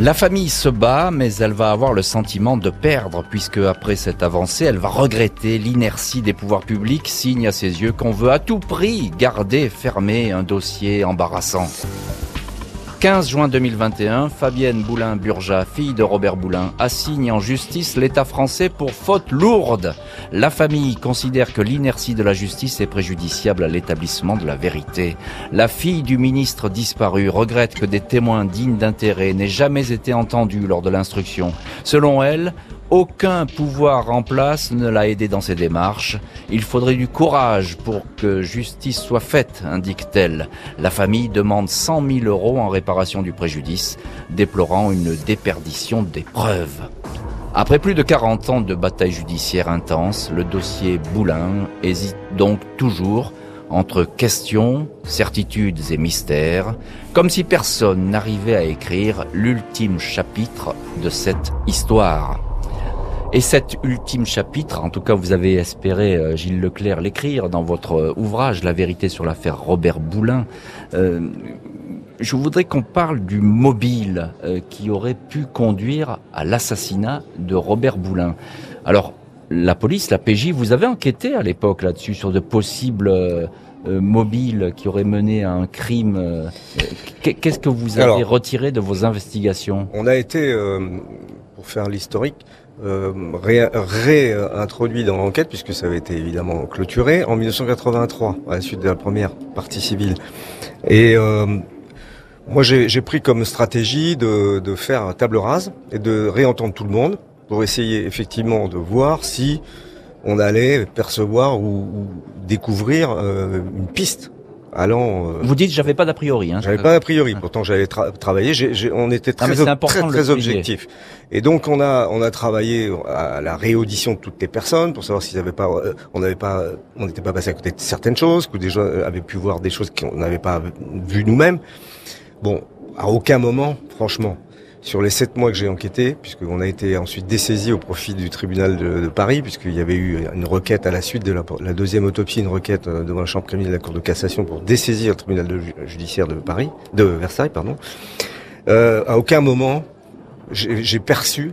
La famille se bat, mais elle va avoir le sentiment de perdre, puisque après cette avancée, elle va regretter l'inertie des pouvoirs publics, signe à ses yeux qu'on veut à tout prix garder fermé un dossier embarrassant. 15 juin 2021, Fabienne Boulin-Burja, fille de Robert Boulin, assigne en justice l'État français pour faute lourde. La famille considère que l'inertie de la justice est préjudiciable à l'établissement de la vérité. La fille du ministre disparu regrette que des témoins dignes d'intérêt n'aient jamais été entendus lors de l'instruction. Selon elle, aucun pouvoir en place ne l'a aidé dans ses démarches. Il faudrait du courage pour que justice soit faite, indique-t-elle. La famille demande 100 000 euros en réparation du préjudice, déplorant une déperdition des preuves. Après plus de 40 ans de bataille judiciaire intense, le dossier Boulin hésite donc toujours entre questions, certitudes et mystères, comme si personne n'arrivait à écrire l'ultime chapitre de cette histoire. Et cet ultime chapitre, en tout cas vous avez espéré, euh, Gilles Leclerc, l'écrire dans votre euh, ouvrage La vérité sur l'affaire Robert Boulin. Euh, je voudrais qu'on parle du mobile euh, qui aurait pu conduire à l'assassinat de Robert Boulin. Alors, la police, la PJ, vous avez enquêté à l'époque là-dessus sur de possibles euh, mobiles qui auraient mené à un crime. qu'est- Qu'est-ce que vous avez Alors- retiré de vos investigations? On a été, euh, pour faire l'historique, euh, ré- réintroduit dans l'enquête, puisque ça avait été évidemment clôturé, en 1983, à la suite de la première partie civile. Et euh, moi, j'ai pris comme stratégie de, faire table rase et de réentendre tout le monde pour essayer effectivement de voir si on allait percevoir ou, ou découvrir euh, une piste allant... euh, Vous dites j'avais pas d'a priori. Hein, j'avais pas a priori. Pourtant, j'avais tra- travaillé. J'ai- j'ai- on était très, ob- très, très objectif. Et donc, on a, on a travaillé à la réaudition de toutes les personnes pour savoir s'ils avaient pas, euh, on n'avait pas, on n'était pas passé à côté de certaines choses, que des gens avaient pu voir des choses qu'on n'avait pas vues nous-mêmes. Bon, à aucun moment, franchement, sur les sept mois que j'ai enquêté, puisqu'on a été ensuite dessaisi au profit du tribunal de, de Paris, puisqu'il y avait eu une requête à la suite de la, la deuxième autopsie, une requête euh, devant la chambre criminelle de la Cour de cassation pour dessaisir le tribunal de judiciaire de Paris, de Versailles, pardon. Euh, à aucun moment, j'ai perçu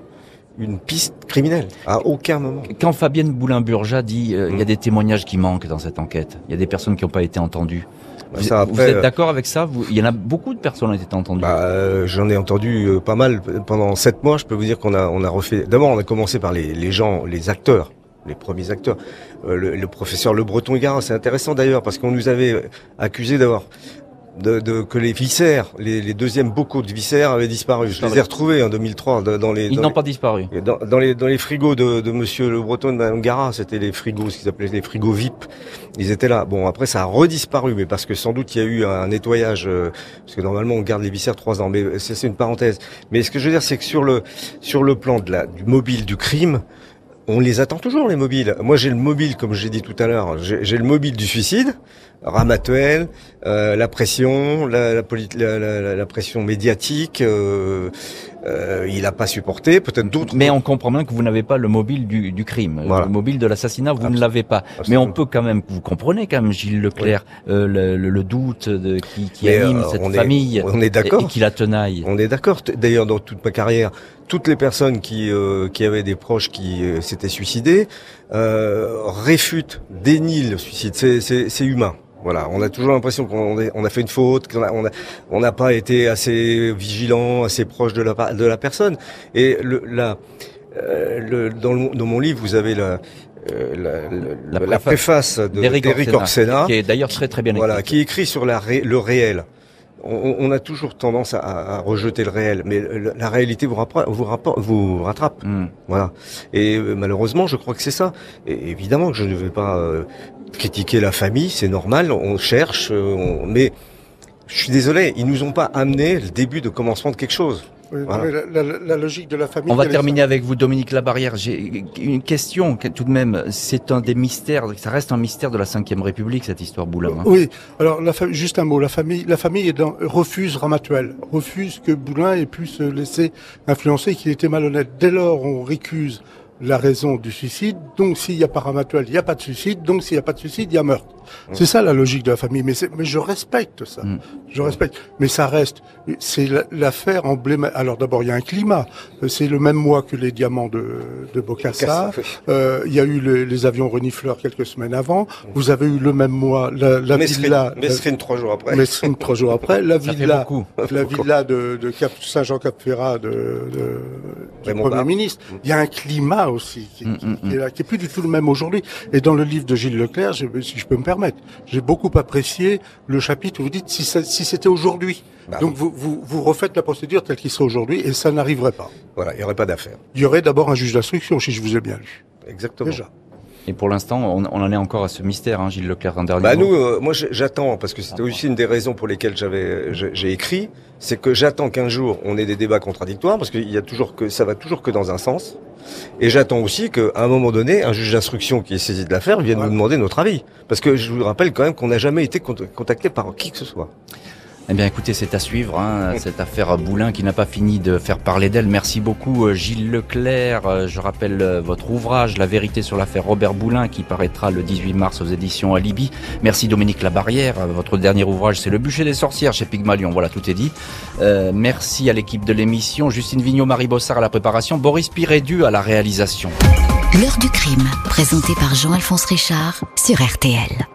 une piste criminelle. À aucun moment. Quand Fabienne Boulin-Burja dit euh, il y a des témoignages qui manquent dans cette enquête, il y a des personnes qui n'ont pas été entendues. Vous, Ça, vous après, êtes euh, d'accord avec ça Vous- Il y en a beaucoup de personnes qui ont été entendues. Bah, euh, j'en ai entendu euh, pas mal pendant sept mois. Je peux vous dire qu'on a on a refait. D'abord, on a commencé par les, les gens, les acteurs, les premiers acteurs. Euh, le, le professeur Le Breton Garin, c'est intéressant d'ailleurs parce qu'on nous avait accusé d'avoir de, de- que les viscères, les, les deuxièmes bocaux de viscères avaient disparu. Je les ai retrouvés en 2003 dans les Ils n'ont pas disparu. Dans, dans les, dans les frigos de, de Monsieur Le Breton et de Madame Gara, c'était les frigos, ce qu'ils appelaient les frigos VIP. Ils étaient là. Bon, après, ça a redisparu, mais parce que sans doute il y a eu un nettoyage, euh, parce que normalement on garde les viscères trois ans. Mais c'est c'est une parenthèse. Mais ce que je veux dire, c'est que sur le sur le plan de la, du mobile du crime, on les attend toujours les mobiles. Moi, j'ai le mobile, comme j'ai dit tout à l'heure, j'ai le mobile du suicide. Ramatuel, euh, la pression, la, la, la, pression médiatique. Euh, euh, il n'a pas supporté, peut-être d'autres. Mais on comprend bien que vous n'avez pas le mobile du, du crime, le mobile de l'assassinat, vous ne l'avez pas. Mais on peut quand même, vous comprenez quand même, Gilles Leclerc, euh, le, le, doute de, qui, qui anime euh, cette famille, on est d'accord, et, qui la tenaille. On est d'accord. D'ailleurs, dans toute ma carrière, toutes les personnes qui qui avaient des proches qui s'étaient suicidés réfutent, dénient le suicide. C'est humain. Voilà, on a toujours l'impression qu'on on a fait une faute, qu'on a, on n'a pas été assez vigilant, assez proche de la, de la personne. Et le, la, euh, le, dans, dans, mon livre, vous avez la, euh, la, la, préface d'Éric Orsena, qui est d'ailleurs très très bien écrit. Voilà, qui écrit sur la, le réel. On, on, a toujours tendance à, à, rejeter le réel, mais la réalité vous, vous, vous rattrape. Hmm. Voilà. Et euh, malheureusement, je crois que c'est ça. Et évidemment que je ne vais pas critiquer la famille, c'est normal, on cherche, euh, mais je suis désolé, ils nous ont pas amené le début de commencement de quelque chose. la, logique de la famille. On va terminer avec vous, Dominique Labarrière. J'ai une question tout de même. C'est un des mystères. Ça reste un mystère de la Ve République cette histoire Boulin. Hein. Oui. Alors la juste un mot. La famille, la famille est dans, refuse Ramatuel, refuse que Boulin ait pu se laisser influencer, qu'il était malhonnête. Dès lors, on récuse la raison du suicide. Donc s'il n'y a pas Ramatuel, il n'y a pas de suicide. Donc s'il n'y a pas de suicide, il y a meurtre. C'est ça la logique de la famille. Mais, mais je respecte ça. Mm. Je respecte. Mais ça reste. C'est l'affaire emblématique. Alors d'abord, il y a un climat. C'est le même mois que les diamants de, de Bocassa. Euh, il y a eu les avions renifleurs quelques semaines avant. Vous avez eu le même mois la, la villa. Mesrine trois jours après. Mesrine trois jours après. La villa. La villa de, de Cap, Saint-Jean-Cap-Ferrat de, de, du Premier ministre. Il y a un climat aussi qui, mm, qui, mm, qui, est là, qui est plus du tout le même aujourd'hui. Et dans le livre de Gilles Leclerc, si je peux me permettre j'ai beaucoup apprécié le chapitre où vous dites si, si c'était aujourd'hui. Bah Donc vous, vous, vous, refaites la procédure telle qu'il serait aujourd'hui et ça n'arriverait pas. Voilà, il n'y aurait pas d'affaire. Il y aurait d'abord un juge d'instruction si je vous ai bien lu. Exactement. Déjà. Et pour l'instant, on, on, en est encore à ce mystère, hein, Gilles Leclerc, un dernier bah nous, euh, moi j'attends, parce que c'était aussi une des raisons pour lesquelles j'avais j'ai écrit, c'est que j'attends qu'un jour on ait des débats contradictoires, parce qu'il y a toujours que ça va toujours que dans un sens. Et j'attends aussi qu'à un moment donné, un juge d'instruction qui est saisi de l'affaire vienne nous demander notre avis. Parce que je vous rappelle quand même qu'on n'a jamais été contacté par qui que ce soit. Eh bien, écoutez, c'est à suivre, hein, cette affaire Boulin qui n'a pas fini de faire parler d'elle. Merci beaucoup, euh, Gilles Leclerc. Euh, je rappelle euh, votre ouvrage, La vérité sur l'affaire Robert Boulin, qui paraîtra le 18 mars aux éditions Alibi. Merci, Dominique Labarrière. Votre dernier ouvrage, c'est Le bûcher des sorcières chez Pygmalion. Voilà, tout est dit. Euh, merci à l'équipe de l'émission. Justine Vignot, Marie Bossard à la préparation. Boris Pirédu à la réalisation. L'heure du crime, présenté par Jean-Alphonse Richard sur RTL.